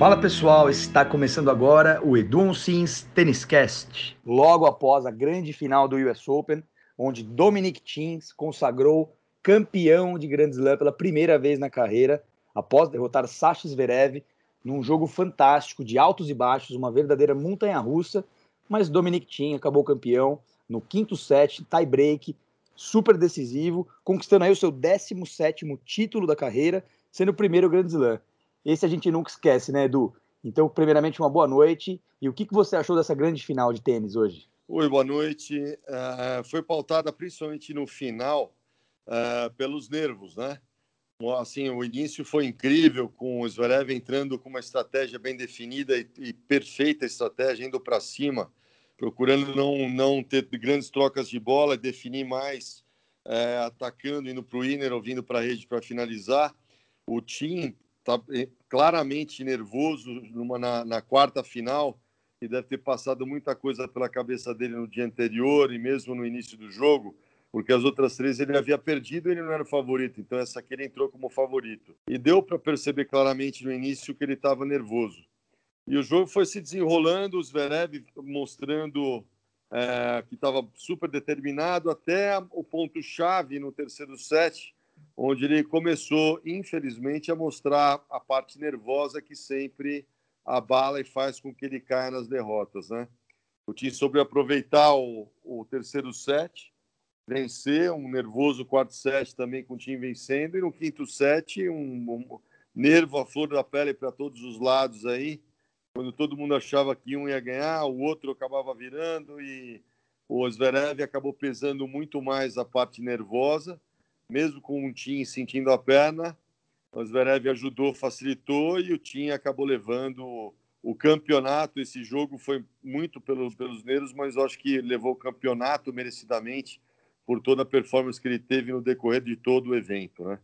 Fala pessoal, está começando agora o Edu Sims Tennis Cast. Logo após a grande final do US Open, onde Dominic Thiem consagrou campeão de Grand Slam pela primeira vez na carreira, após derrotar Sasha Zverev num jogo fantástico de altos e baixos, uma verdadeira montanha-russa, mas Dominic Thiem acabou campeão no quinto set, tie break, super decisivo, conquistando aí o seu 17º título da carreira, sendo o primeiro Grand Slam. Esse a gente nunca esquece, né, Edu? Então, primeiramente, uma boa noite. E o que, que você achou dessa grande final de tênis hoje? Oi, boa noite. Uh, foi pautada principalmente no final uh, pelos nervos, né? Assim, o início foi incrível, com o Zverev entrando com uma estratégia bem definida e, e perfeita estratégia, indo para cima, procurando não, não ter grandes trocas de bola, definir mais, uh, atacando, indo para o inner ou vindo para a rede para finalizar. O Tim está eh, claramente nervoso numa, na, na, quarta final e deve ter passado muita coisa pela cabeça dele no dia anterior e mesmo no início do jogo, porque as outras três ele havia perdido e ele não era o favorito, então essa aqui ele entrou como favorito. E deu para perceber claramente no início que ele estava nervoso. E o jogo foi se desenrolando, o Zverev mostrando é, que estava super determinado até o ponto-chave no terceiro set, onde ele começou, infelizmente, a mostrar a parte nervosa que sempre abala e faz com que ele caia nas derrotas, né? O time soube aproveitar o, o terceiro set, vencer, um nervoso quarto set também com o time vencendo, e no quinto set, um, um nervo à flor da pele para todos os lados aí, quando todo mundo achava que um ia ganhar, o outro acabava virando, e o Zverev acabou pesando muito mais a parte nervosa, mesmo com um Tim sentindo a perna, o Zverev ajudou, facilitou e o Tim acabou levando o campeonato. Esse jogo foi muito pelos, pelos nervos, mas acho que levou o campeonato merecidamente por toda a performance que ele teve no decorrer de todo o evento, né?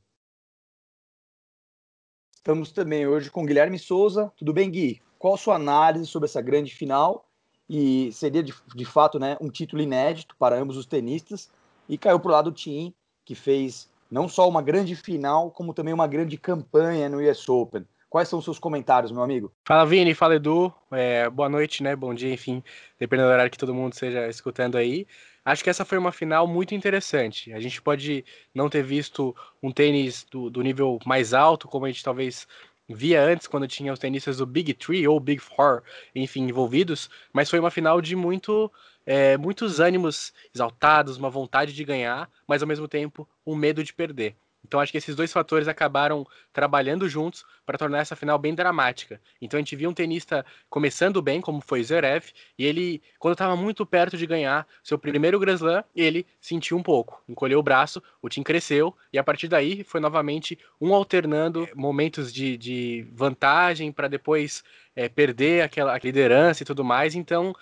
Estamos também hoje com Guilherme Souza. Tudo bem, Gui? Qual a sua análise sobre essa grande final? E seria de, de fato né, um título inédito para ambos os tenistas. E caiu para o lado do Tim, que fez não só uma grande final, como também uma grande campanha no US Open. Quais são os seus comentários, meu amigo? Fala, Vini, fala, Edu. É, boa noite, né? Bom dia, enfim, dependendo do horário que todo mundo esteja escutando aí. Acho que essa foi uma final muito interessante. A gente pode não ter visto um tênis do, do nível mais alto, como a gente talvez via antes, quando tinha os tenistas do Big Three ou Big Four, enfim, envolvidos, mas foi uma final de muito é, muitos ânimos exaltados, uma vontade de ganhar, mas ao mesmo tempo um medo de perder. Então acho que esses dois fatores acabaram trabalhando juntos para tornar essa final bem dramática. Então a gente viu um tenista começando bem, como foi Zverev, e ele, quando estava muito perto de ganhar seu primeiro Grand Slam, ele sentiu um pouco, encolheu o braço, o time cresceu, e a partir daí foi novamente um alternando momentos de, de vantagem para depois é, perder aquela liderança e tudo mais. Então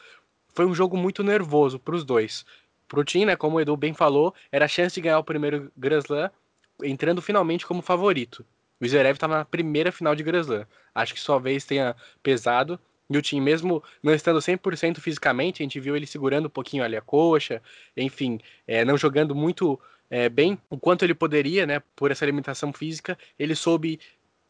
foi um jogo muito nervoso para os dois. Para o time, né, como o Edu bem falou, era a chance de ganhar o primeiro Grand Slam, entrando finalmente como favorito. O Zverev estava na primeira final de Grand Slam. Acho que sua vez tenha pesado. E o time, mesmo não estando 100% fisicamente, a gente viu ele segurando um pouquinho ali a coxa, enfim, é, não jogando muito é, bem o quanto ele poderia, né, por essa limitação física, ele soube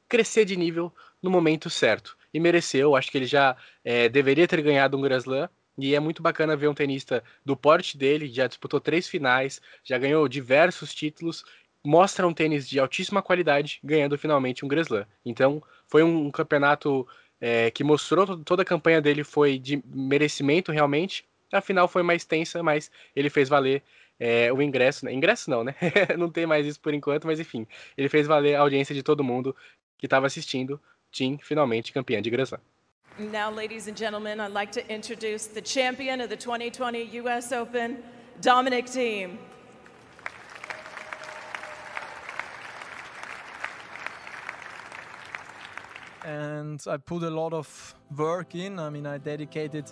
crescer de nível no momento certo. E mereceu, acho que ele já é, deveria ter ganhado um Grand Slam, e é muito bacana ver um tenista do porte dele, já disputou três finais, já ganhou diversos títulos, mostra um tênis de altíssima qualidade, ganhando finalmente um Grand Slam. Então, foi um campeonato é, que mostrou toda a campanha dele foi de merecimento realmente. A final foi mais tensa, mas ele fez valer é, o ingresso. Né? Ingresso não, né? não tem mais isso por enquanto, mas enfim, ele fez valer a audiência de todo mundo que estava assistindo. Tim, finalmente campeão de Grand Slam. Now, ladies and gentlemen, I'd like to introduce the champion of the 2020 U.S. Open, Dominic Thiem. And I put a lot of work in. I mean, I dedicated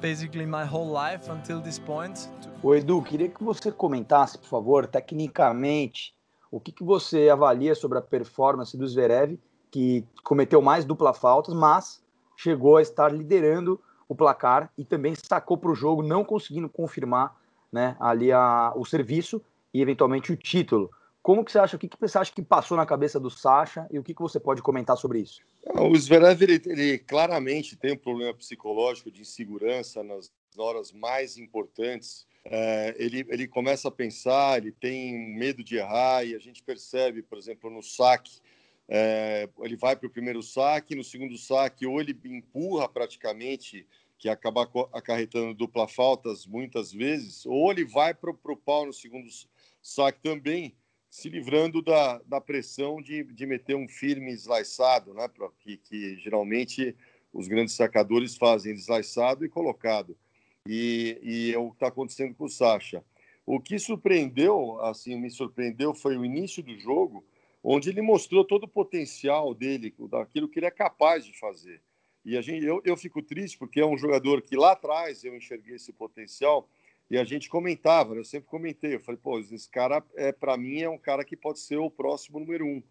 basically my whole life until this point. O Edu, queria que você comentasse, por favor, tecnicamente, o que, que você avalia sobre a performance do Zverev, que cometeu mais dupla faltas, mas chegou a estar liderando o placar e também sacou para o jogo, não conseguindo confirmar né, ali a, o serviço e eventualmente o título. Como que você acha, o que, que você acha que passou na cabeça do Sacha e o que, que você pode comentar sobre isso? O Zverev, ele, ele claramente tem um problema psicológico de insegurança nas horas mais importantes. É, ele, ele começa a pensar, ele tem medo de errar e a gente percebe, por exemplo, no saque, é, ele vai para o primeiro saque, no segundo saque, ou ele empurra praticamente, que acaba acarretando dupla faltas muitas vezes, ou ele vai para o pau no segundo saque também, se livrando da, da pressão de, de meter um firme eslaiçado, né, que, que geralmente os grandes sacadores fazem deslaiçado e colocado. E, e é o que está acontecendo com o Sacha. O que surpreendeu, assim, me surpreendeu foi o início do jogo, onde ele mostrou todo o potencial dele, daquilo que ele é capaz de fazer. E a gente, eu, eu fico triste porque é um jogador que lá atrás eu enxerguei esse potencial e a gente comentava, né? eu sempre comentei, eu falei, pô, esse cara, é, para mim, é um cara que pode ser o próximo número um.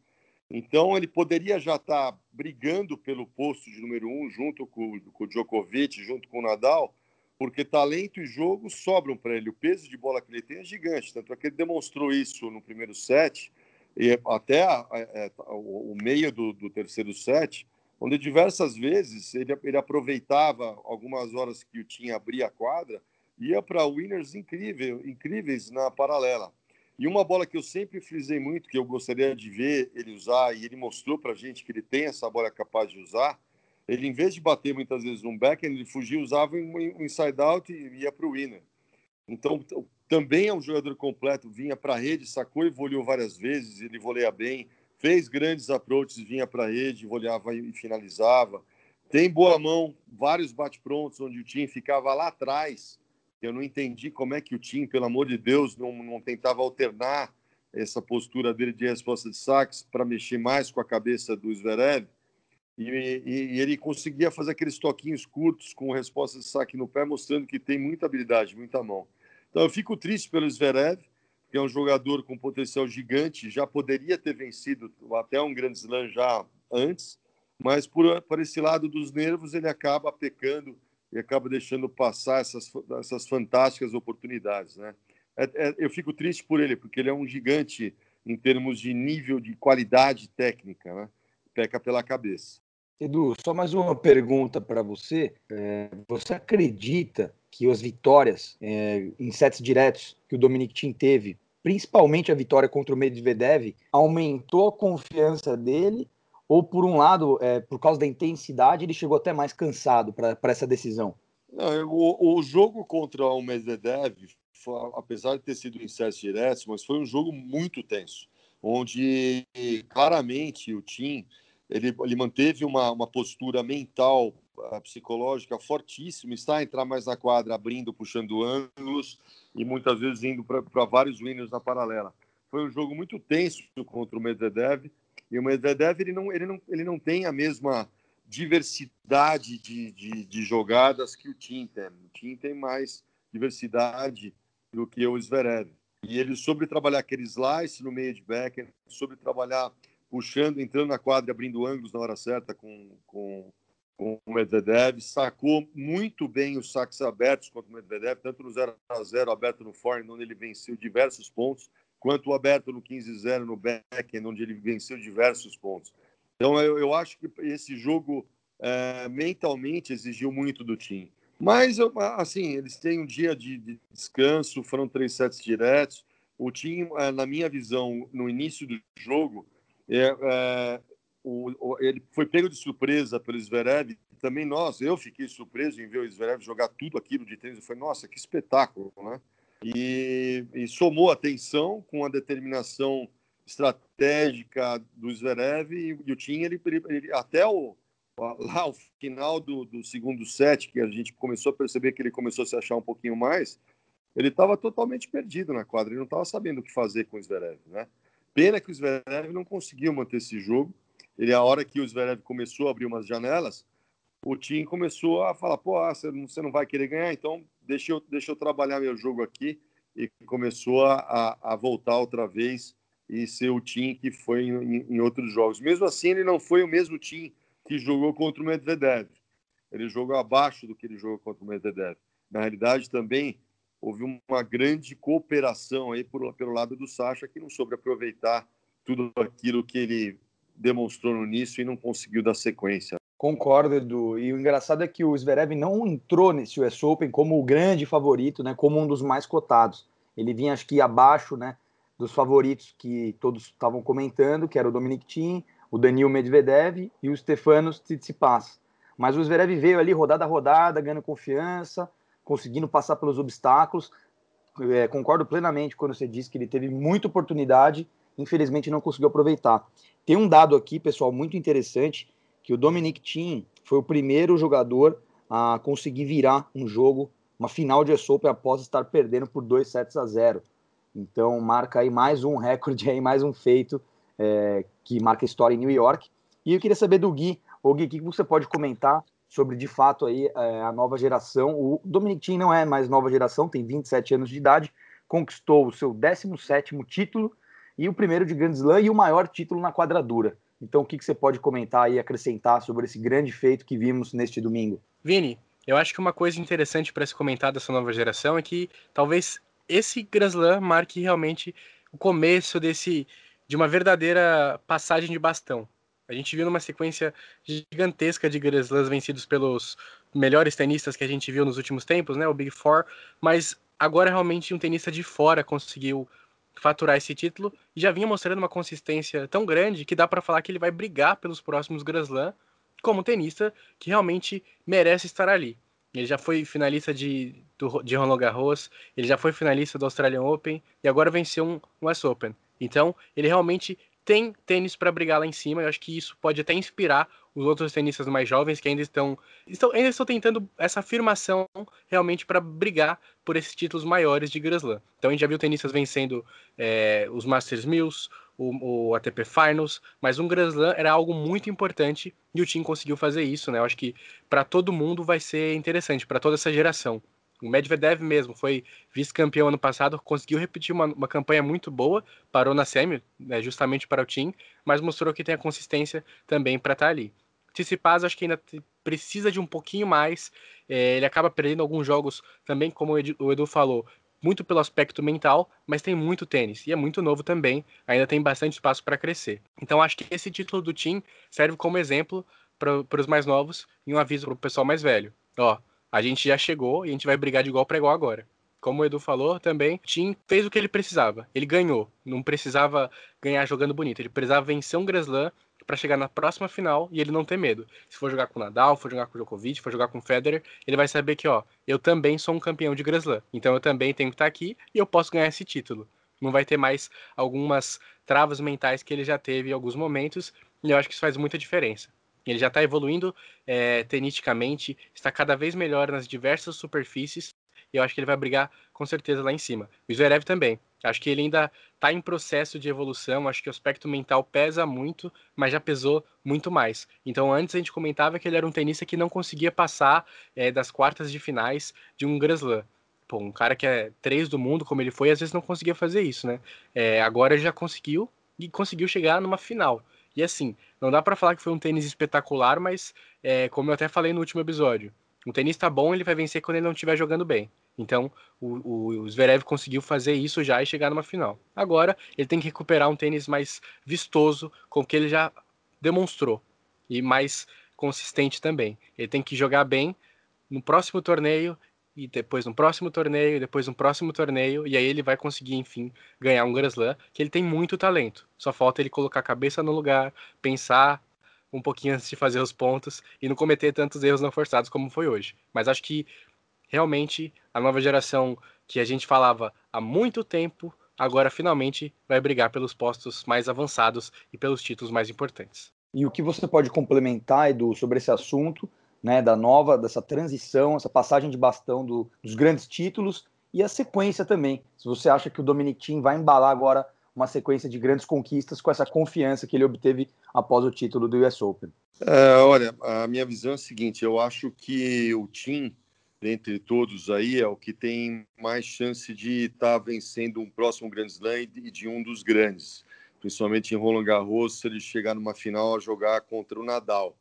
Então, ele poderia já estar tá brigando pelo posto de número um, junto com, com o Djokovic, junto com o Nadal, porque talento e jogo sobram para ele. O peso de bola que ele tem é gigante, tanto é que ele demonstrou isso no primeiro set, e até a, a, a, o meio do, do, terceiro set, onde diversas vezes ele, ele aproveitava algumas horas que o Tim abria a quadra, ia para winners incrível, incríveis na paralela. E uma bola que eu sempre frisei muito, que eu gostaria de ver ele usar, e ele mostrou para a gente que ele tem essa bola capaz de usar, ele, em vez de bater muitas vezes um backhand, ele fugia, usava um inside out e ia para o winner. Então, também é um jogador completo, vinha para a rede, sacou e voleou várias vezes, ele voleia bem, fez grandes approaches, vinha para a rede, voleava e finalizava. Tem boa mão, vários bate-prontos, onde o time ficava lá atrás. Eu não entendi como é que o time, pelo amor de Deus, não, não tentava alternar essa postura dele de resposta de saques para mexer mais com a cabeça do Zverev. E, e, e, ele conseguia fazer aqueles toquinhos curtos com resposta de saque no pé, mostrando que tem muita habilidade, muita mão. Então eu fico triste pelo Zverev, que é um jogador com potencial gigante, já poderia ter vencido até um grande slam já antes, mas por, por esse lado dos nervos ele acaba pecando acaba deixando passar essas, essas fantásticas oportunidades, né? É, é, eu fico triste por ele, porque ele é um gigante em termos de nível de qualidade técnica, né? Peca pela cabeça. Edu, só mais uma pergunta para você. É, você acredita que as vitórias é, em sets diretos que o Dominic Thiem teve, principalmente a vitória contra o Medvedev, aumentou a confiança dele? Ou, por um lado, é, por causa da intensidade, ele chegou até mais cansado para essa decisão? Não, o, o, jogo contra o Medvedev, apesar de ter sido em sets diretos, mas foi um jogo muito tenso, onde claramente o Tim ele, ele manteve uma, uma postura mental, uh, psicológica fortíssima, está a entrar mais na quadra, abrindo, puxando ângulos e muitas vezes indo para vários winners na paralela. Foi um jogo muito tenso contra o Medvedev e o Medvedev ele não, ele não, ele não tem a mesma diversidade de, de, de jogadas que o Tim tem. O Tim tem mais diversidade do que o Zverev. E ele soube trabalhar aquele slice no meio de back, soube trabalhar puxando, entrando na quadra, abrindo ângulos na hora certa com, com, com o Medvedev, sacou muito bem os saques abertos contra o Medvedev, tanto no 0 a 0 aberto no forehand, onde ele venceu diversos pontos, quanto o aberto no 15-0 no backhand, onde ele venceu diversos pontos. Então, eu, eu acho que esse jogo é, mentalmente exigiu muito do time. Mas, assim, eles têm um dia de, de descanso, foram três sets diretos. O time, é, na minha visão, no início do jogo, é, é, o, o, ele foi pego de surpresa pelo Zverev. Também nós, eu fiquei surpreso em ver o Zverev jogar tudo aquilo de tênis. Eu falei, nossa, que espetáculo, né? E, e somou atenção com a determinação estratégica do Zverev e, o Tim, ele, ele, até o, lá o final do, do, segundo set, que a gente começou a perceber que ele começou a se achar um pouquinho mais, ele estava totalmente perdido na quadra, ele não estava sabendo o que fazer com o Zverev, né? Pena que o Zverev não conseguiu manter esse jogo. Ele, a hora que o Zverev começou a abrir umas janelas, o time começou a falar: pô, ah, você não vai querer ganhar, então deixa eu, deixa eu trabalhar meu jogo aqui. E começou a, a voltar outra vez e ser o time que foi em, em, outros jogos. Mesmo assim, ele não foi o mesmo time que jogou contra o Medvedev. Ele jogou abaixo do que ele jogou contra o Medvedev. Na realidade, também, houve uma grande cooperação aí por, pelo lado do Sacha, que não soube aproveitar tudo aquilo que ele demonstrou no início e não conseguiu dar sequência. Concordo, Edu. E o engraçado é que o Zverev não entrou nesse US Open como o grande favorito, né, como um dos mais cotados. Ele vinha, acho que, abaixo né, dos favoritos que todos estavam comentando, que era o Dominic Thiem, o Danil Medvedev e o Stefanos Tsitsipas. Mas o Zverev veio ali rodada a rodada, ganhando confiança, conseguindo passar pelos obstáculos. É, concordo plenamente quando você disse que ele teve muita oportunidade, infelizmente não conseguiu aproveitar. Tem um dado aqui, pessoal, muito interessante, que o Dominic Thiem foi o primeiro jogador a conseguir virar um jogo, uma final de US Open após estar perdendo por 2 sets a 0. Então marca aí mais um recorde, aí, mais um feito é, que marca história em New York. E eu queria saber do Gui, o Gui, o que você pode comentar sobre de fato aí é, a nova geração? O Dominic Thiem não é mais nova geração, tem 27 anos de idade, conquistou o seu 17º título e o primeiro de Grand Slam e o maior título na quadradura. Então, o que, que você pode comentar e acrescentar sobre esse grande feito que vimos neste domingo? Vini, eu acho que uma coisa interessante para se comentar dessa nova geração é que talvez esse Grand Slam marque realmente o começo desse de uma verdadeira passagem de bastão. A gente viu numa sequência gigantesca de Grand Slams vencidos pelos melhores tenistas que a gente viu nos últimos tempos, né, o Big Four, mas agora realmente um tenista de fora conseguiu faturar esse título e já vinha mostrando uma consistência tão grande que dá para falar que ele vai brigar pelos próximos Grand Slam como tenista que realmente merece estar ali. Ele já foi finalista de, do, de Roland Garros, ele já foi finalista do Australian Open e agora venceu um, US Open. Então, ele realmente tem tênis para brigar lá em cima. Eu acho que isso pode até inspirar os outros tenistas mais jovens que ainda estão, estão ainda estão tentando essa afirmação realmente para brigar por esses títulos maiores de Grand Slam. Então a gente já viu tenistas vencendo é, os Masters Mills, o, o, ATP Finals, mas um Grand Slam era algo muito importante e o time conseguiu fazer isso, né? Eu acho que para todo mundo vai ser interessante, para toda essa geração. O Medvedev mesmo foi vice-campeão ano passado, conseguiu repetir uma, uma, campanha muito boa, parou na semi, né, justamente para o time, mas mostrou que tem a consistência também para estar tá ali. Tsitsipas acho que ainda precisa de um pouquinho mais, é, ele acaba perdendo alguns jogos também, como o Edu, o Edu falou, muito pelo aspecto mental, mas tem muito tênis e é muito novo também, ainda tem bastante espaço para crescer. Então acho que esse título do Tim serve como exemplo para os mais novos e um aviso para o pessoal mais velho. Ó, a gente já chegou e a gente vai brigar de igual para igual agora. Como o Edu falou também, o Tim fez o que ele precisava. Ele ganhou. Não precisava ganhar jogando bonito. Ele precisava vencer um Grand para chegar na próxima final e ele não ter medo. Se for jogar com o Nadal, for jogar com o Djokovic, for jogar com o Federer, ele vai saber que, ó, eu também sou um campeão de Grand. Então eu também tenho que estar aqui e eu posso ganhar esse título. Não vai ter mais algumas travas mentais que ele já teve em alguns momentos, e eu acho que isso faz muita diferença. Ele já está evoluindo é, está cada vez melhor nas diversas superfícies, e eu acho que ele vai brigar com certeza lá em cima. O Zverev também. Acho que ele ainda está em processo de evolução, acho que o aspecto mental pesa muito, mas já pesou muito mais. Então, antes a gente comentava que ele era um tenista que não conseguia passar é, das quartas de finais de um Grand Slam. Pô, um cara que é três do mundo, como ele foi, às vezes não conseguia fazer isso, né? É, agora ele já conseguiu e conseguiu chegar numa final. E assim, não dá para falar que foi um tênis espetacular, mas é, como eu até falei no último episódio, um tenista bom ele vai vencer quando ele não estiver jogando bem. Então, o, o, Zverev conseguiu fazer isso já e chegar numa final. Agora, ele tem que recuperar um tênis mais vistoso, com o que ele já demonstrou, e mais consistente também. Ele tem que jogar bem no próximo torneio e depois no próximo torneio, e depois no próximo torneio, e aí ele vai conseguir, enfim, ganhar um Grand Slam, que ele tem muito talento. Só falta ele colocar a cabeça no lugar, pensar um pouquinho antes de fazer os pontos e não cometer tantos erros não forçados como foi hoje. Mas acho que realmente a nova geração que a gente falava há muito tempo, agora finalmente vai brigar pelos postos mais avançados e pelos títulos mais importantes. E o que você pode complementar, Edu, sobre esse assunto né, da nova, dessa transição, essa passagem de bastão do, dos grandes títulos e a sequência também. Se você acha que o Dominic vai embalar agora uma sequência de grandes conquistas com essa confiança que ele obteve após o título do US Open. É, olha, a minha visão é a seguinte: eu acho que o Tim, dentre todos aí, é o que tem mais chance de estar tá vencendo um próximo Grand Slam e de um dos grandes, principalmente em Roland Garros, se ele chegar numa final a jogar contra o Nadal.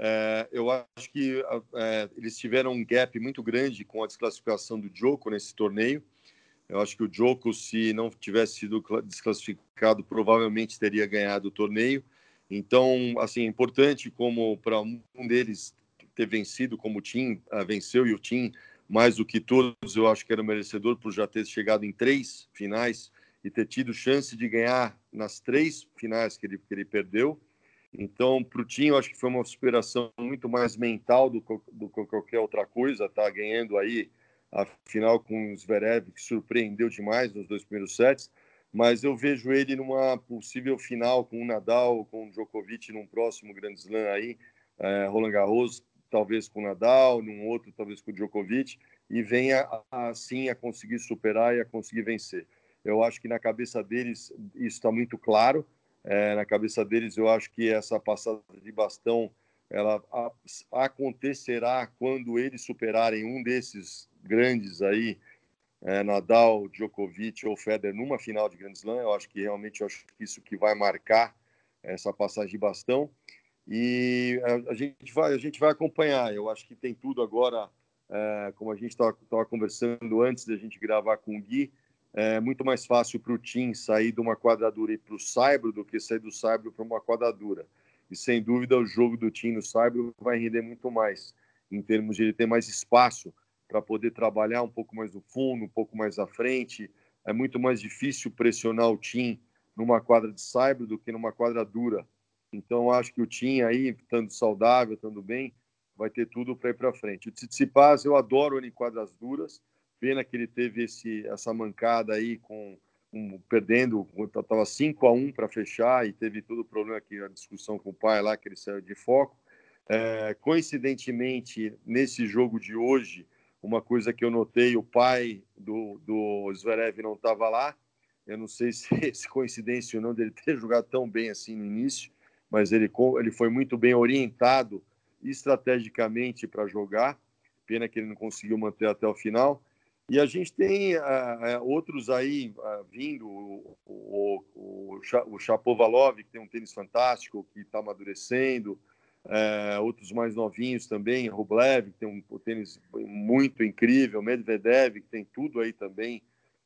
É, eu acho que é, eles tiveram um gap muito grande com a desclassificação do Joko nesse torneio. Eu acho que o Joko, se não tivesse sido desclassificado, provavelmente teria ganhado o torneio. Então, assim, é importante como para um deles ter vencido, como o Tim uh, venceu e o Tim, mais do que todos, eu acho que era merecedor por já ter chegado em três finais e ter tido chance de ganhar nas três finais que ele, que ele perdeu. Então, para o Tim, eu acho que foi uma superação muito mais mental do, do que qualquer outra coisa, tá ganhando aí a final com o Zverev, que surpreendeu demais nos dois primeiros sets mas eu vejo ele numa possível final com o Nadal, com o Djokovic num próximo Grand Slam aí, é, Roland Garros, talvez com o Nadal, num outro talvez com o Djokovic, e venha assim a conseguir superar e a conseguir vencer. Eu acho que na cabeça deles isso está muito claro. É, na cabeça deles eu acho que essa passada de bastão ela a, acontecerá quando eles superarem um desses grandes aí é, Nadal, Djokovic ou Federer numa final de Grand Slam. Eu acho que realmente acho que isso que vai marcar essa passagem de bastão. E a, a gente vai a gente vai acompanhar. Eu acho que tem tudo agora, é, como a gente estava conversando antes da gente gravar com o Gui, é muito mais fácil para o Tim sair de uma quadradura e para o Saibro do que sair do Saibro para uma quadradura. E sem dúvida o jogo do Tim no Saibro vai render muito mais, em termos de ele ter mais espaço para poder trabalhar um pouco mais no fundo, um pouco mais à frente. É muito mais difícil pressionar o Tim numa quadra de cyber do que numa quadra dura. Então, acho que o Tim aí, estando saudável, estando bem, vai ter tudo para ir para frente. O Tsitsipas, eu adoro ele em quadras duras. Pena que ele teve esse, essa mancada aí com perdendo, estava 5 a 1 para fechar e teve todo o problema aqui, a discussão com o pai lá, que ele saiu de foco. É, coincidentemente, nesse jogo de hoje, uma coisa que eu notei, o pai do, do Zverev não estava lá. Eu não sei se, se coincidência ou não dele ter jogado tão bem assim no início, mas ele, ele foi muito bem orientado estrategicamente para jogar. Pena que ele não conseguiu manter até o final. E a gente tem uh, uh, outros aí uh, vindo, o, o, o, o Chapovalov, que tem um tênis fantástico, que está amadurecendo, é, outros mais novinhos também, Rublev, que tem um, um tênis muito incrível, Medvedev, que tem tudo aí também,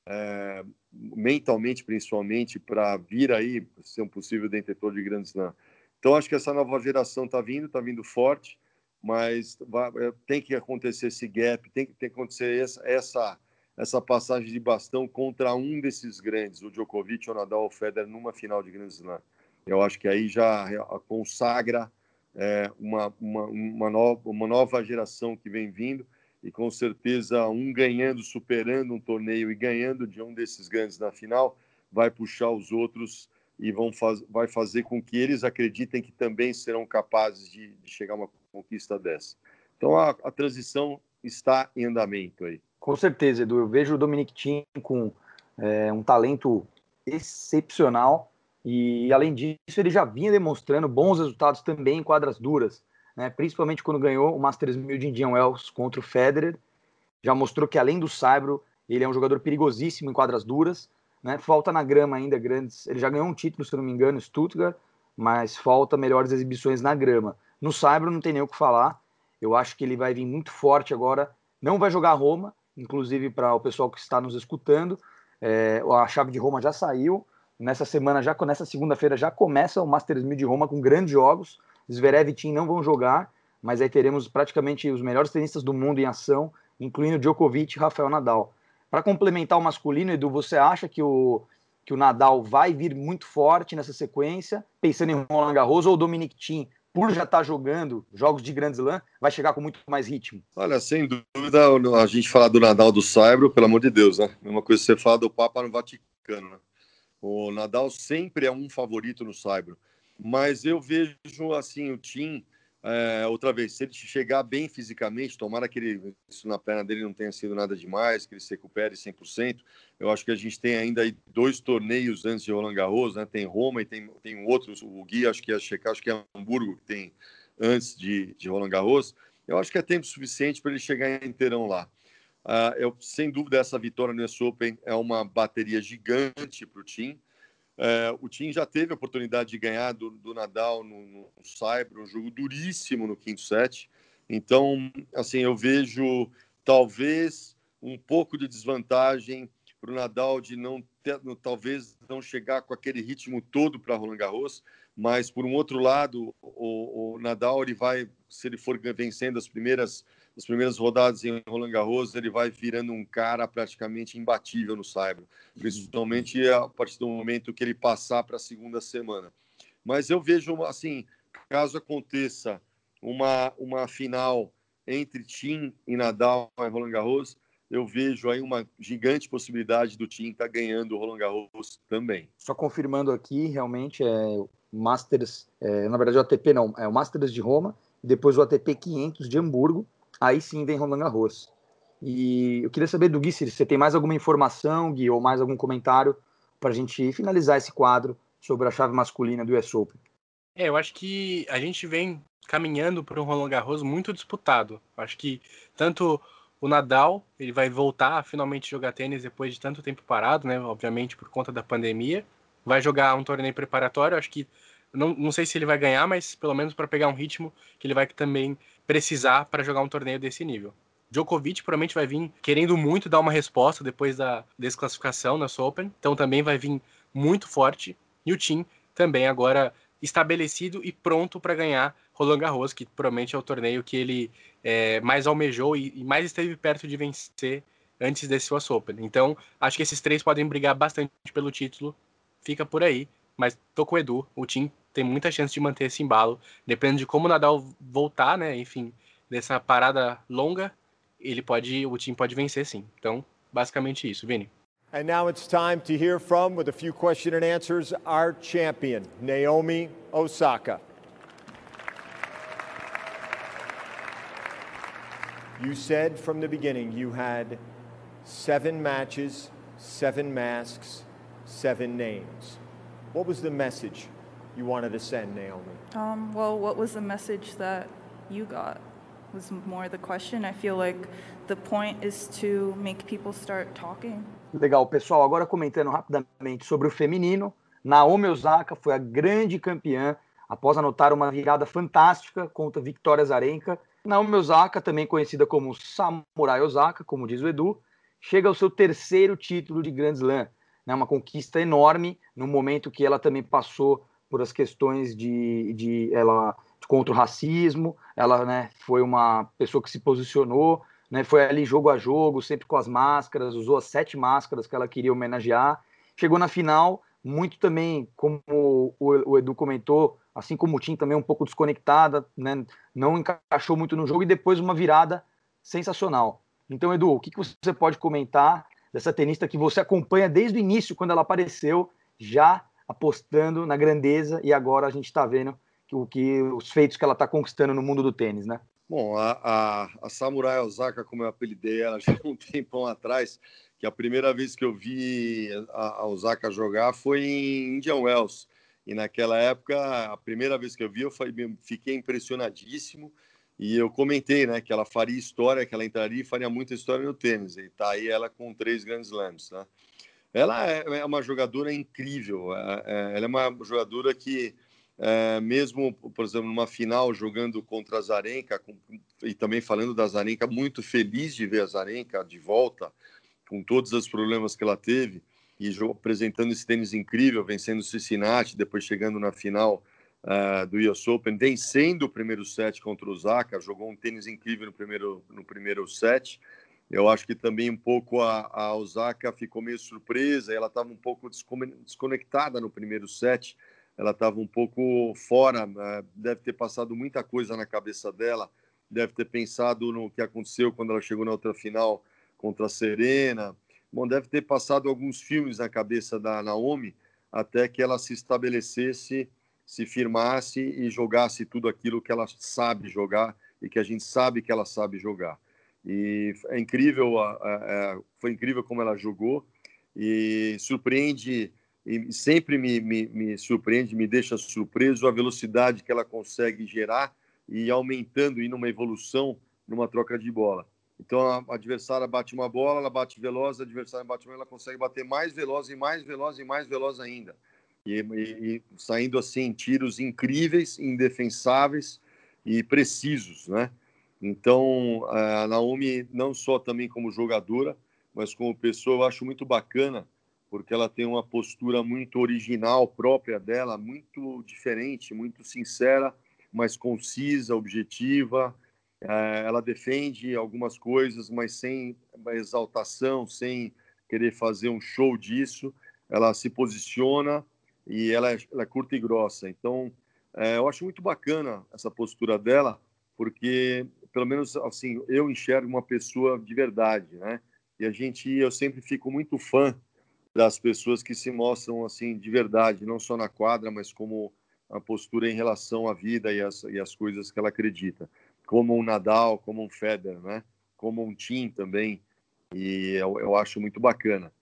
é, mentalmente principalmente, para vir aí ser um possível detentor de Grand Slam. Então, acho que essa nova geração está vindo, está vindo forte, mas é, tem que acontecer esse gap, tem que, tem que acontecer essa, essa, essa passagem de bastão contra um desses grandes, o Djokovic, o Nadal, o Federer, numa final de Grand Slam. Eu acho que aí já consagra é, uma, uma, uma, nova, uma nova geração que vem vindo e com certeza um ganhando, superando um torneio e ganhando de um desses grandes na final, vai puxar os outros e vão faz, vai fazer com que eles acreditem que também serão capazes de, de chegar a uma conquista dessa. Então a, a, transição está em andamento aí. Com certeza, Edu. Eu vejo o Dominic Thiem com é, um talento excepcional e, além disso, ele já vinha demonstrando bons resultados também em quadras duras, né? principalmente quando ganhou o Masters 1000 de Indian Wells contra o Federer. Já mostrou que, além do Saibro, ele é um jogador perigosíssimo em quadras duras. Né? Falta na grama ainda grandes. Ele já ganhou um título, se não me engano, Stuttgart, mas falta melhores exibições na grama. No Saibro não tem nem o que falar. Eu acho que ele vai vir muito forte agora. Não vai jogar Roma, inclusive para o pessoal que está nos escutando. É, a chave de Roma já saiu. Nessa semana, já nessa segunda-feira, já começa o Masters 1000 de Roma com grandes jogos. Zverev e Tim não vão jogar, mas aí teremos praticamente os melhores tenistas do mundo em ação, incluindo Djokovic e Rafael Nadal. Para complementar o masculino, Edu, você acha que o, que o Nadal vai vir muito forte nessa sequência, pensando em Roland Garros, ou Dominic Thiem, por já estar tá jogando jogos de Grand Slam, vai chegar com muito mais ritmo? Olha, sem dúvida, a gente falar do Nadal do Saibro, pelo amor de Deus, né? Mesma coisa que você fala do Papa no Vaticano, né? O Nadal sempre é um favorito no Saibro, mas eu vejo assim o Tim é, outra vez, se ele chegar bem fisicamente, tomara que ele, isso na perna dele não tenha sido nada demais, que ele se recupere 100%. Eu acho que a gente tem ainda dois torneios antes de Roland Garros, né? Tem Roma e tem, tem outros, o Gui acho que ia checar, acho que é Hamburgo que tem antes de, de Roland Garros. Eu acho que é tempo suficiente para ele chegar inteirão lá. Uh, eu, sem dúvida, essa vitória no US Open é uma bateria gigante para o time. É, o Tim já teve a oportunidade de ganhar do, do Nadal no, no Cyber, um jogo duríssimo no quinto set. Então, assim, eu vejo talvez um pouco de desvantagem para o Nadal de não ter, talvez não chegar com aquele ritmo todo para Roland Garros, mas por um outro lado, o, o, Nadal ele vai, se ele for vencendo as primeiras as primeiras rodadas em Roland Garros, ele vai virando um cara praticamente imbatível no Saibro, principalmente a partir do momento que ele passar para a segunda semana. Mas eu vejo assim, caso aconteça uma uma final entre Tim e Nadal em Roland Garros, eu vejo aí uma gigante possibilidade do Tim estar tá ganhando o Roland Garros também. Só confirmando aqui, realmente é Masters, é, na verdade o ATP não, é o Masters de Roma, depois o ATP 500 de Hamburgo, aí sim vem Roland Garros. E eu queria saber do Gui se você tem mais alguma informação, Gui, ou mais algum comentário para a gente finalizar esse quadro sobre a chave masculina do US Open. É, eu acho que a gente vem caminhando para um Roland Garros muito disputado. Acho que tanto o Nadal, ele vai voltar a finalmente jogar tênis depois de tanto tempo parado, né? Obviamente por conta da pandemia. Vai jogar um torneio preparatório, acho que não, não sei se ele vai ganhar, mas pelo menos para pegar um ritmo que ele vai também precisar para jogar um torneio desse nível. Djokovic provavelmente vai vir querendo muito dar uma resposta depois da desclassificação na Open, então também vai vir muito forte. E o Tim também agora estabelecido e pronto para ganhar Roland Garros, que provavelmente é o torneio que ele é, mais almejou e, e, mais esteve perto de vencer antes desse US Open. Então, acho que esses três podem brigar bastante pelo título. Fica por aí, mas tô com o Edu. O time tem muita chance de manter esse embalo. Dependendo de como o Nadal voltar, né? Enfim, dessa parada longa, ele pode, o time pode vencer sim. Então, basicamente isso, Vini. And now it's time to hear from, with a few question and answers, our champion, Naomi Osaka. You said from the beginning you had seven matches, seven masks, seven names. What was the message you wanted to send, Naomi? Um, well, what was the message that you got? Was more the question. I feel like the point is to make people start talking. Legal, pessoal. Agora comentando rapidamente sobre o feminino, Naomi Osaka foi a grande campeã após anotar uma virada fantástica contra Victoria Zarenka Naomi Osaka, também conhecida como Samurai Osaka, como diz o Edu, chega ao seu terceiro título de Grand Slam, né, uma conquista enorme no momento que ela também passou por as questões de, de ela contra o racismo, ela né, foi uma pessoa que se posicionou, né, foi ali jogo a jogo, sempre com as máscaras, usou as sete máscaras que ela queria homenagear, chegou na final, muito também, como o, Edu comentou, assim como o Tim também um pouco desconectada, né? não encaixou muito no jogo e depois uma virada sensacional. Então, Edu, o que, você pode comentar dessa tenista que você acompanha desde o início, quando ela apareceu, já apostando na grandeza e agora a gente está vendo que, o que os feitos que ela está conquistando no mundo do tênis, né? Bom, a, a, a Samurai Osaka, como eu apelidei ela já um tempão atrás, que a primeira vez que eu vi a, a Osaka jogar foi em Indian Wells, e naquela época, a primeira vez que eu vi, eu fiquei impressionadíssimo. E eu comentei, né, que ela faria história, que ela entraria e faria muita história no tênis. E tá aí ela com três grandes slams, né? Ela é, é uma jogadora incrível. É, é, ela é uma jogadora que, mesmo, por exemplo, numa final jogando contra a Zarenka, e também falando da Zarenka, muito feliz de ver a Zarenka de volta, com todos os problemas que ela teve e apresentando esse tênis incrível, vencendo o Cincinnati, depois chegando na final uh, do US Open, vencendo o primeiro set contra o Osaka, jogou um tênis incrível no primeiro, no primeiro set. Eu acho que também um pouco a, a Osaka ficou meio surpresa, ela estava um pouco desconectada no primeiro set, ela estava um pouco fora, uh, deve ter passado muita coisa na cabeça dela, deve ter pensado no que aconteceu quando ela chegou na outra final contra a Serena, Bom, deve ter passado alguns filmes na cabeça da Naomi até que ela se estabelecesse, se firmasse e jogasse tudo aquilo que ela sabe jogar e que a gente sabe que ela sabe jogar. E é incrível, foi incrível como ela jogou e surpreende e sempre me, me, me surpreende, me deixa surpreso a velocidade que ela consegue gerar e aumentando e numa evolução numa troca de bola. Então a adversária bate uma bola, ela bate veloz, a adversária bate uma, ela consegue bater mais veloz e mais veloz e mais veloz ainda. e, e, e saindo assim tiros incríveis, indefensáveis e precisos, né? Então, a Naomi, não só também como jogadora, mas como pessoa, eu acho muito bacana, porque ela tem uma postura muito original, própria dela, muito diferente, muito sincera, mas concisa, objetiva. É, ela defende algumas coisas, mas sem exaltação, sem querer fazer um show disso. Ela se posiciona e ela é, ela é curta e grossa. Então, é, eu acho muito bacana essa postura dela, porque pelo menos assim eu enxergo uma pessoa de verdade, né? E a gente, eu sempre fico muito fã das pessoas que se mostram assim de verdade, não só na quadra, mas como a postura em relação à vida e as, e as coisas que ela acredita, como um Nadal, como um Federer, né? Como um Tim também, e eu, eu acho muito bacana.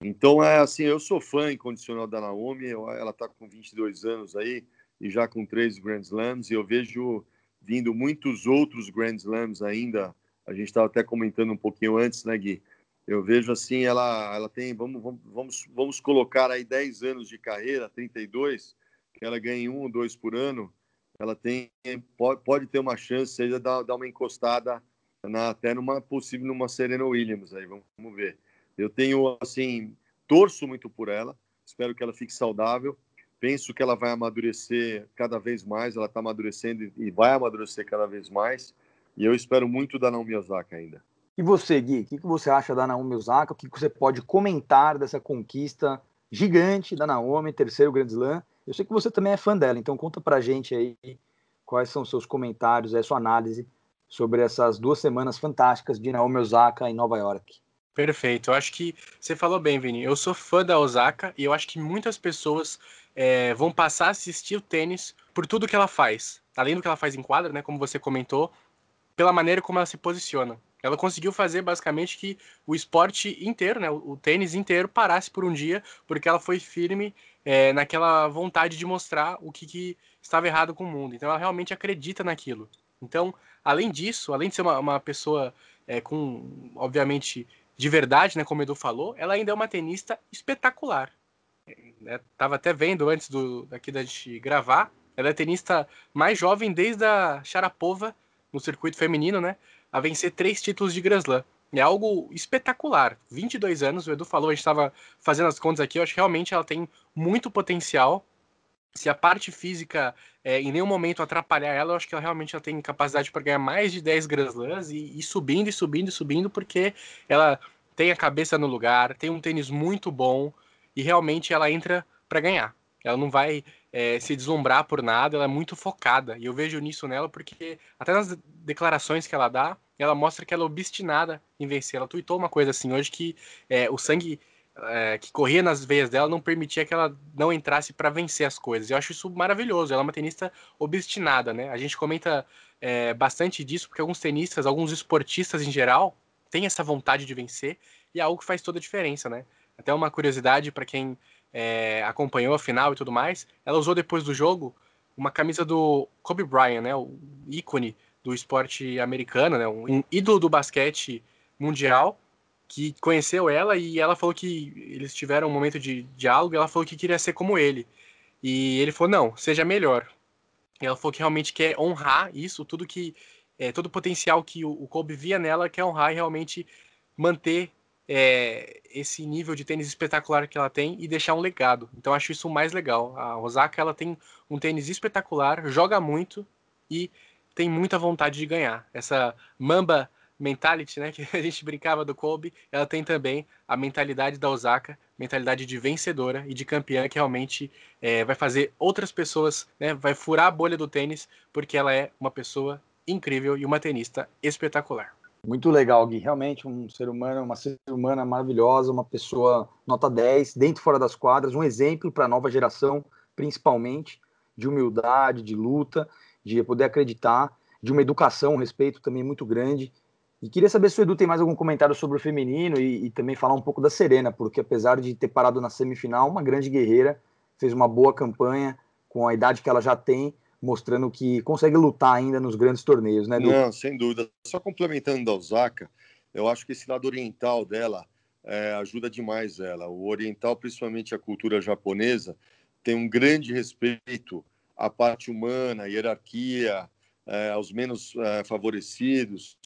Então é assim, eu sou fã incondicional da Naomi, ela está com 22 anos aí e já com três Grand Slams, e eu vejo vindo muitos outros Grand Slams ainda. A gente estava até comentando um pouquinho antes, né, Gui? Eu vejo assim, ela, ela tem, vamos, vamos, vamos colocar aí 10 anos de carreira, 32, que ela ganha um ou dois por ano, ela tem, pode, pode ter uma chance de dar, dar uma encostada na, até numa possível numa Serena Williams aí, vamos, vamos ver. Eu tenho, assim, torço muito por ela, espero que ela fique saudável, penso que ela vai amadurecer cada vez mais, ela está amadurecendo e vai amadurecer cada vez mais, e eu espero muito da Naomi Osaka ainda. E você, Gui, o que, você acha da Naomi Osaka? O que, você pode comentar dessa conquista gigante da Naomi, terceiro Grand Slam? Eu sei que você também é fã dela, então conta pra gente aí quais são seus comentários, a sua análise sobre essas duas semanas fantásticas de Naomi Osaka em Nova York. Perfeito. Eu acho que você falou bem, Vini. Eu sou fã da Osaka e eu acho que muitas pessoas é, vão passar a assistir o tênis por tudo que ela faz. Além do que ela faz em quadra, né? Como você comentou, pela maneira como ela se posiciona. Ela conseguiu fazer basicamente que o esporte inteiro, né, o tênis inteiro, parasse por um dia, porque ela foi firme é, naquela vontade de mostrar o que, que, estava errado com o mundo. Então ela realmente acredita naquilo. Então, além disso, além de ser uma, uma pessoa é, com, obviamente, de verdade, né, como o Edu falou, ela ainda é uma tenista espetacular. É, tava até vendo antes do daqui da gente gravar, ela é tenista mais jovem desde a Sharapova no circuito feminino, né, a vencer três títulos de Grand Slam. É algo espetacular. 22 anos, o Edu falou, a gente estava fazendo as contas aqui, eu acho que realmente ela tem muito potencial. Se a parte física é, em nenhum momento atrapalhar ela, eu acho que ela realmente ela tem capacidade para ganhar mais de 10 Grand Slams e, e subindo e subindo e subindo, porque ela tem a cabeça no lugar, tem um tênis muito bom e realmente ela entra para ganhar. Ela não vai é, se deslumbrar por nada, ela é muito focada. E eu vejo nisso nela porque, até nas declarações que ela dá, ela mostra que ela é obstinada em vencer. Ela tweetou uma coisa assim hoje que é, o sangue é, que corria nas veias dela não permitia que ela não entrasse para vencer as coisas. Eu acho isso maravilhoso. Ela é uma tenista obstinada, né? A gente comenta é, bastante disso porque alguns tenistas, alguns esportistas em geral, têm essa vontade de vencer e é algo que faz toda a diferença, né? Até uma curiosidade para quem é, acompanhou a final e tudo mais, ela usou depois do jogo uma camisa do Kobe Bryant, né? O ícone do esporte americano, né? Um ídolo do basquete mundial que conheceu ela e ela falou que eles tiveram um momento de diálogo e ela falou que queria ser como ele. E ele falou, não, seja melhor. E ela falou que realmente quer honrar isso, tudo que é, todo o potencial que o, Kobe via nela, quer honrar e realmente manter é, esse nível de tênis espetacular que ela tem e deixar um legado. Então acho isso mais legal. A Osaka ela tem um tênis espetacular, joga muito e tem muita vontade de ganhar. Essa Mamba mentality, né, que a gente brincava do Kobe, ela tem também a mentalidade da Osaka, mentalidade de vencedora e de campeã que realmente é, vai fazer outras pessoas, né, vai furar a bolha do tênis, porque ela é uma pessoa incrível e uma tenista espetacular. Muito legal, Gui. Realmente um ser humano, uma ser humana maravilhosa, uma pessoa nota 10, dentro e fora das quadras, um exemplo para a nova geração, principalmente, de humildade, de luta, de poder acreditar, de uma educação, um respeito também muito grande e queria saber se o Edu tem mais algum comentário sobre o feminino e, e, também falar um pouco da Serena, porque apesar de ter parado na semifinal, uma grande guerreira, fez uma boa campanha com a idade que ela já tem, mostrando que consegue lutar ainda nos grandes torneios, né, Edu? Não, sem dúvida. Só complementando da Osaka, eu acho que esse lado oriental dela é, ajuda demais ela. O oriental, principalmente a cultura japonesa, tem um grande respeito à parte humana, à hierarquia, é, aos menos é, favorecidos,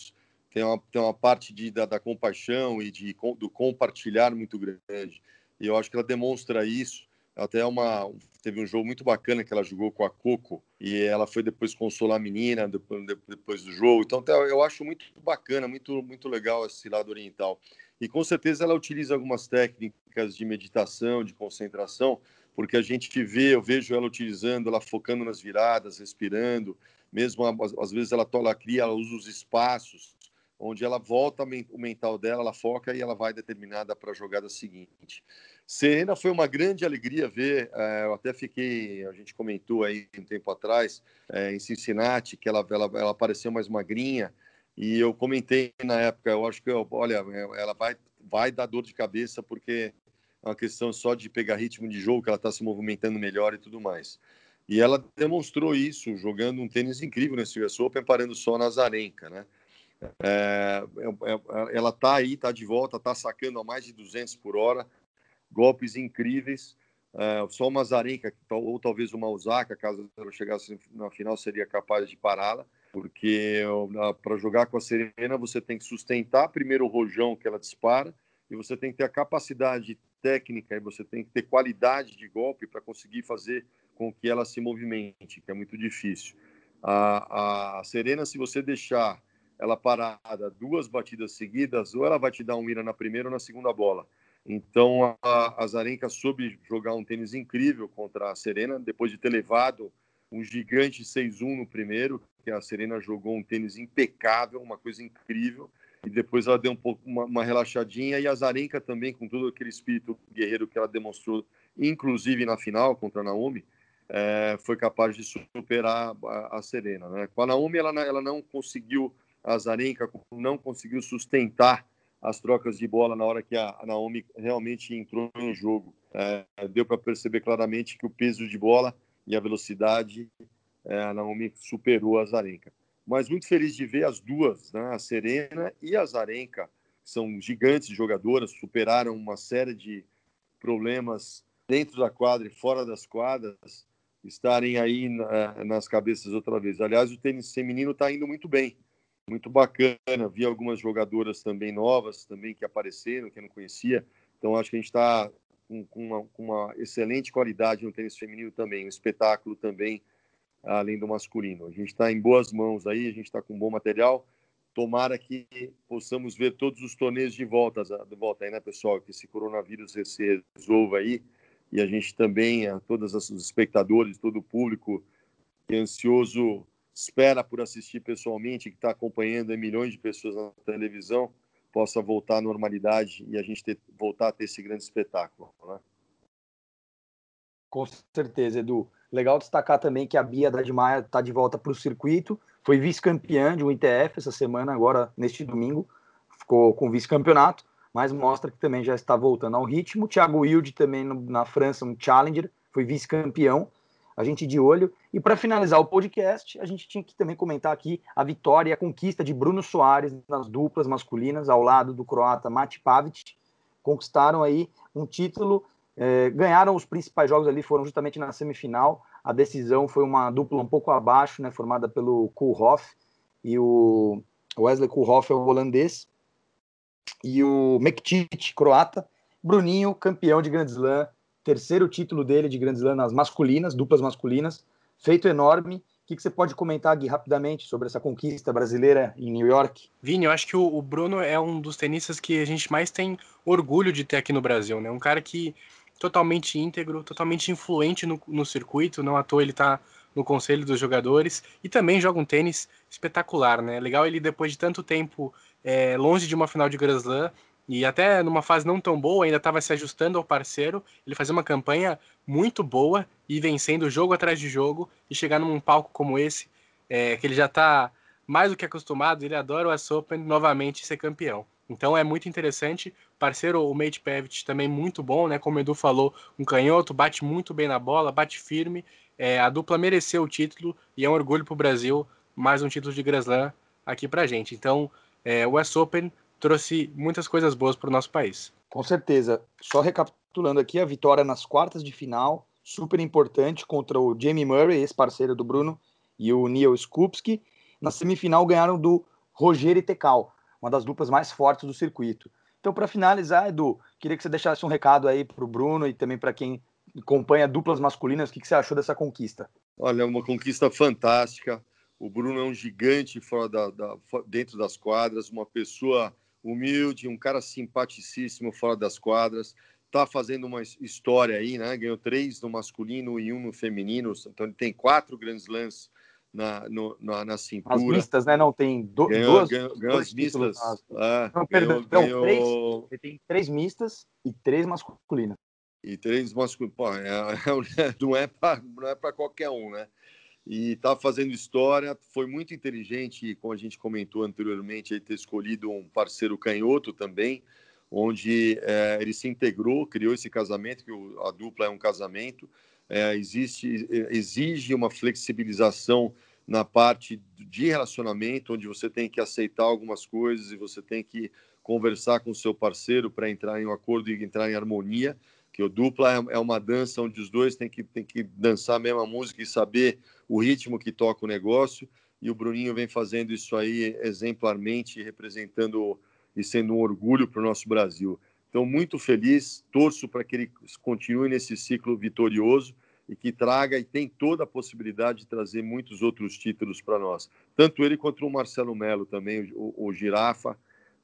tem uma, tem uma parte de, da, da compaixão e de, do compartilhar muito grande. E eu acho que ela demonstra isso. Até uma teve um jogo muito bacana que ela jogou com a Coco e ela foi depois consolar a menina depois, depois do jogo. Então eu acho muito bacana, muito muito legal esse lado oriental. E com certeza ela utiliza algumas técnicas de meditação, de concentração, porque a gente vê, eu vejo ela utilizando, ela focando nas viradas, respirando, mesmo às vezes ela, ela cria, ela usa os espaços onde ela volta o mental dela, ela foca e ela vai determinada para a jogada seguinte. Serena foi uma grande alegria ver, é, eu até fiquei, a gente comentou aí um tempo atrás, é, em Cincinnati, que ela, ela, ela apareceu mais magrinha, e eu comentei na época, eu acho que, olha, ela vai, vai dar dor de cabeça, porque é uma questão só de pegar ritmo de jogo, que ela está se movimentando melhor e tudo mais. E ela demonstrou isso, jogando um tênis incrível nesse US Open, parando só na Zarenka, né? É, é, é ela está aí, está de volta, está sacando a mais de 200 por hora, golpes incríveis. É, só uma Zarenka ou talvez uma Osaka, caso ela chegasse na final, seria capaz de pará-la, porque para jogar com a Serena você tem que sustentar primeiro o rojão que ela dispara e você tem que ter a capacidade técnica e você tem que ter qualidade de golpe para conseguir fazer com que ela se movimente, que é muito difícil. A, a Serena, se você deixar ela parada duas batidas seguidas, ou ela vai te dar um mira na primeira ou na segunda bola. Então a, a Zarenka soube jogar um tênis incrível contra a Serena, depois de ter levado um gigante 6-1 no primeiro, que a Serena jogou um tênis impecável, uma coisa incrível, e depois ela deu um pouco uma, uma relaxadinha, e a Zarenka também, com todo aquele espírito guerreiro que ela demonstrou, inclusive na final contra a Naomi, é, foi capaz de superar a, a Serena. Né? Com a Naomi, ela, ela não conseguiu a Zarenka não conseguiu sustentar as trocas de bola na hora que a Naomi realmente entrou em jogo. É, deu para perceber claramente que o peso de bola e a velocidade, é, a Naomi superou a Zarenka. Mas muito feliz de ver as duas, né, a Serena e a Zarenka, são gigantes jogadoras, superaram uma série de problemas dentro da quadra e fora das quadras, estarem aí na, nas cabeças outra vez. Aliás, o tênis feminino está indo muito bem muito bacana. Vi algumas jogadoras também novas, também que apareceram, que eu não conhecia. Então, acho que a gente está com, com, uma, com, uma, excelente qualidade no tênis feminino também, um espetáculo também, além do masculino. A gente está em boas mãos aí, a gente está com bom material. Tomara que possamos ver todos os torneios de volta, de volta aí, né, pessoal? Que esse coronavírus se resolva aí e a gente também, a todos os espectadores, todo o público, é ansioso espera por assistir pessoalmente, que está acompanhando milhões de pessoas na televisão, possa voltar à normalidade e a gente ter, voltar a ter esse grande espetáculo. Né? Com certeza, Edu. Legal destacar também que a Bia Dadmaia está de volta para o circuito, foi vice-campeã de um ITF essa semana, agora neste domingo, ficou com vice-campeonato, mas mostra que também já está voltando ao ritmo. Thiago Wilde também na França, um Challenger, foi vice-campeão, a gente de olho. E para finalizar o podcast, a gente tinha que também comentar aqui a vitória e a conquista de Bruno Soares nas duplas masculinas, ao lado do croata Mate Pavic. Conquistaram aí um título, é, ganharam os principais jogos ali, foram justamente na semifinal. A decisão foi uma dupla um pouco abaixo, né, formada pelo Kulhoff e o Wesley Kulhoff é o holandês e o Mektic, croata. Bruninho, campeão de Grand Slam, terceiro título dele de Grand Slam nas masculinas, duplas masculinas, feito enorme. O que, que você pode comentar, Gui, rapidamente sobre essa conquista brasileira em New York? Vini, eu acho que o, Bruno é um dos tenistas que a gente mais tem orgulho de ter aqui no Brasil, né? Um cara que totalmente íntegro, totalmente influente no, no circuito, não à toa ele tá no conselho dos jogadores e também joga um tênis espetacular, né? Legal ele depois de tanto tempo é, longe de uma final de Grand Slam e até numa fase não tão boa, ainda estava se ajustando ao parceiro. Ele fazia uma campanha muito boa e vencendo jogo atrás de jogo e chegar num palco como esse, é, que ele já está mais do que acostumado, ele adora o US Open novamente ser campeão. Então é muito interessante. Parceiro, o Mate Pavic também muito bom, né? Como o Edu falou, um canhoto, bate muito bem na bola, bate firme. É, a dupla mereceu o título e é um orgulho para o Brasil mais um título de Grand Slam aqui para gente. Então, é, o US Open trouxe muitas coisas boas para o nosso país. Com certeza. Só recapitulando aqui, a vitória nas quartas de final super importante contra o Jamie Murray, ex-parceiro do Bruno, e o Neil Skupski. Na semifinal ganharam do Roger e Tecal, uma das duplas mais fortes do circuito. Então, para finalizar, Edu, queria que você deixasse um recado aí para o Bruno e também para quem acompanha duplas masculinas. O que, que você achou dessa conquista? Olha, é uma conquista fantástica. O Bruno é um gigante fora da, da, dentro das quadras, uma pessoa humilde, um cara simpaticíssimo fora das quadras. Está fazendo uma história aí, né? Ganhou três no masculino e um no feminino. Então ele tem quatro grandes lances na, no, na, na cintura. As mistas, né? Não, tem do, ganhou, duas. Ganhou, ganhou as mistas. É, não, perdão, ganhou, três, ele tem três mistas e três masculinas. E três masculinas. Pô, é, é, não é para é qualquer um, né? E está fazendo história. Foi muito inteligente, como a gente comentou anteriormente, ele ter escolhido um parceiro canhoto também, onde é, ele se integrou, criou esse casamento, que a dupla é um casamento é, existe, exige uma flexibilização na parte de relacionamento, onde você tem que aceitar algumas coisas e você tem que conversar com o seu parceiro para entrar em um acordo e entrar em harmonia. Que o dupla é, é uma dança onde os dois têm que, têm que dançar a mesma música e saber o ritmo que toca o negócio. E o Bruninho vem fazendo isso aí exemplarmente, representando e sendo um orgulho para o nosso Brasil. Então, muito feliz, torço para que ele continue nesse ciclo vitorioso e que traga e tem toda a possibilidade de trazer muitos outros títulos para nós. Tanto ele quanto o Marcelo Melo também, o, o Girafa,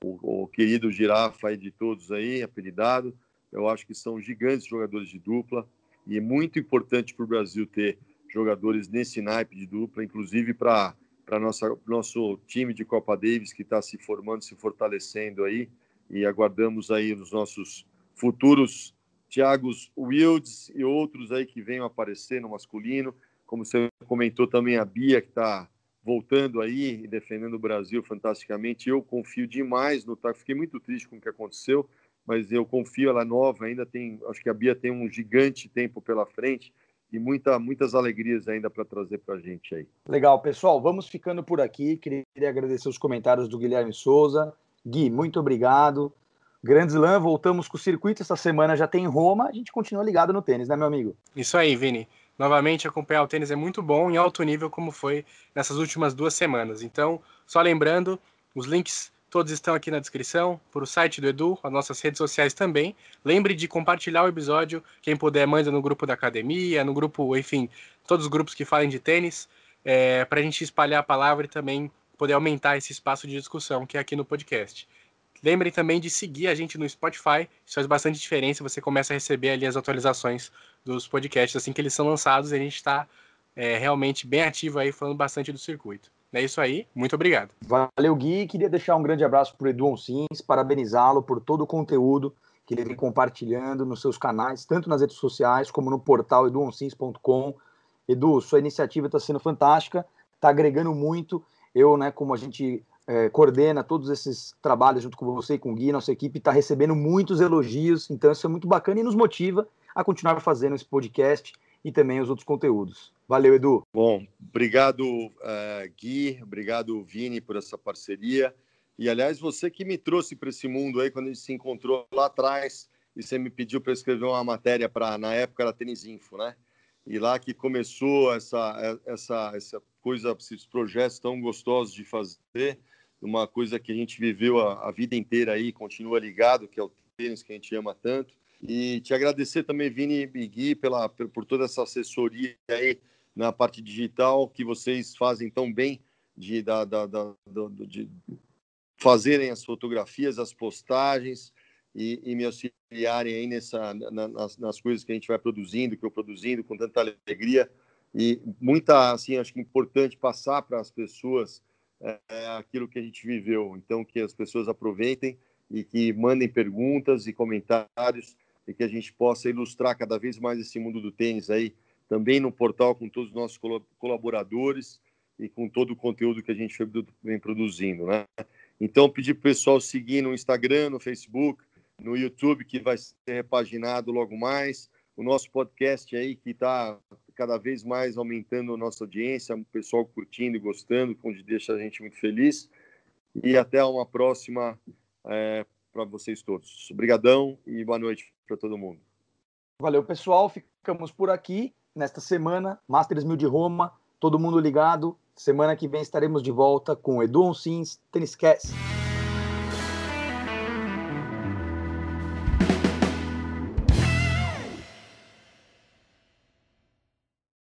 o, o, querido Girafa aí de todos aí, apelidado. Eu acho que são gigantes jogadores de dupla e é muito importante para o Brasil ter jogadores nesse naipe de dupla, inclusive para para nosso time de Copa Davis que está se formando, se fortalecendo aí e aguardamos aí os nossos futuros Thiagos Wilds e outros aí que venham aparecer no masculino. Como você comentou também, a Bia, que está voltando aí e defendendo o Brasil fantasticamente. Eu confio demais no TAC. Fiquei muito triste com o que aconteceu, mas eu confio, ela é nova, ainda tem. Acho que a Bia tem um gigante tempo pela frente e muita, muitas alegrias ainda para trazer para a gente aí. Legal, pessoal. Vamos ficando por aqui. Queria agradecer os comentários do Guilherme Souza. Gui, muito obrigado. Grande Slam, voltamos com o circuito. Essa semana já tem em Roma. A gente continua ligado no tênis, né, meu amigo? Isso aí, Vini. Novamente, acompanhar o tênis é muito bom em alto nível, como foi nessas últimas duas semanas. Então, só lembrando, os links todos estão aqui na descrição, para o site do Edu, as nossas redes sociais também. Lembre de compartilhar o episódio. Quem puder, manda no grupo da academia, no grupo, enfim, todos os grupos que falem de tênis, é, para a gente espalhar a palavra e também poder aumentar esse espaço de discussão que é aqui no podcast. Lembrem também de seguir a gente no Spotify, isso faz bastante diferença, você começa a receber ali as atualizações dos podcasts assim que eles são lançados e a gente está é, realmente bem ativo aí, falando bastante do circuito. É isso aí, muito obrigado. Valeu, Gui. Queria deixar um grande abraço para o Edu Onsins, parabenizá-lo por todo o conteúdo que ele vem compartilhando nos seus canais, tanto nas redes sociais como no portal eduonsins.com. Edu, sua iniciativa está sendo fantástica, está agregando muito eu, né, como a gente é, coordena todos esses trabalhos junto com você e com o Gui, nossa equipe está recebendo muitos elogios, então isso é muito bacana e nos motiva a continuar fazendo esse podcast e também os outros conteúdos. Valeu, Edu. Bom, obrigado, uh, Gui, obrigado, Vini, por essa parceria. E, aliás, você que me trouxe para esse mundo aí, quando a gente se encontrou lá atrás, e você me pediu para escrever uma matéria para, na época, era Tênis Info, né? E lá que começou essa, essa, essa coisa, esses projetos tão gostosos de fazer, uma coisa que a gente viveu a, a vida inteira aí, continua ligado, que é o tênis que a gente ama tanto. E te agradecer também, Vini e Gui, pela, por toda essa assessoria aí na parte digital que vocês fazem tão bem de, da, da, da, de fazerem as fotografias, as postagens e, e me auxiliarem aí nessa, na, nas, nas coisas que a gente vai produzindo, que eu produzindo com tanta alegria e muita, assim, acho que é importante passar para as pessoas é, aquilo que a gente viveu. Então, que as pessoas aproveitem e que mandem perguntas e comentários e que a gente possa ilustrar cada vez mais esse mundo do tênis aí, também no portal com todos os nossos colaboradores e com todo o conteúdo que a gente vem produzindo, né? Então, pedir para o pessoal seguir no Instagram, no Facebook, no YouTube, que vai ser repaginado logo mais. O nosso podcast aí, que está cada vez mais aumentando a nossa audiência, o pessoal curtindo e gostando, onde deixa a gente muito feliz. E até uma próxima é, para vocês todos. Obrigadão e boa noite para todo mundo. Valeu, pessoal. Ficamos por aqui nesta semana. Masters 1000 de Roma. Todo mundo ligado. Semana que vem estaremos de volta com Edu Onsins, Tênis Cast.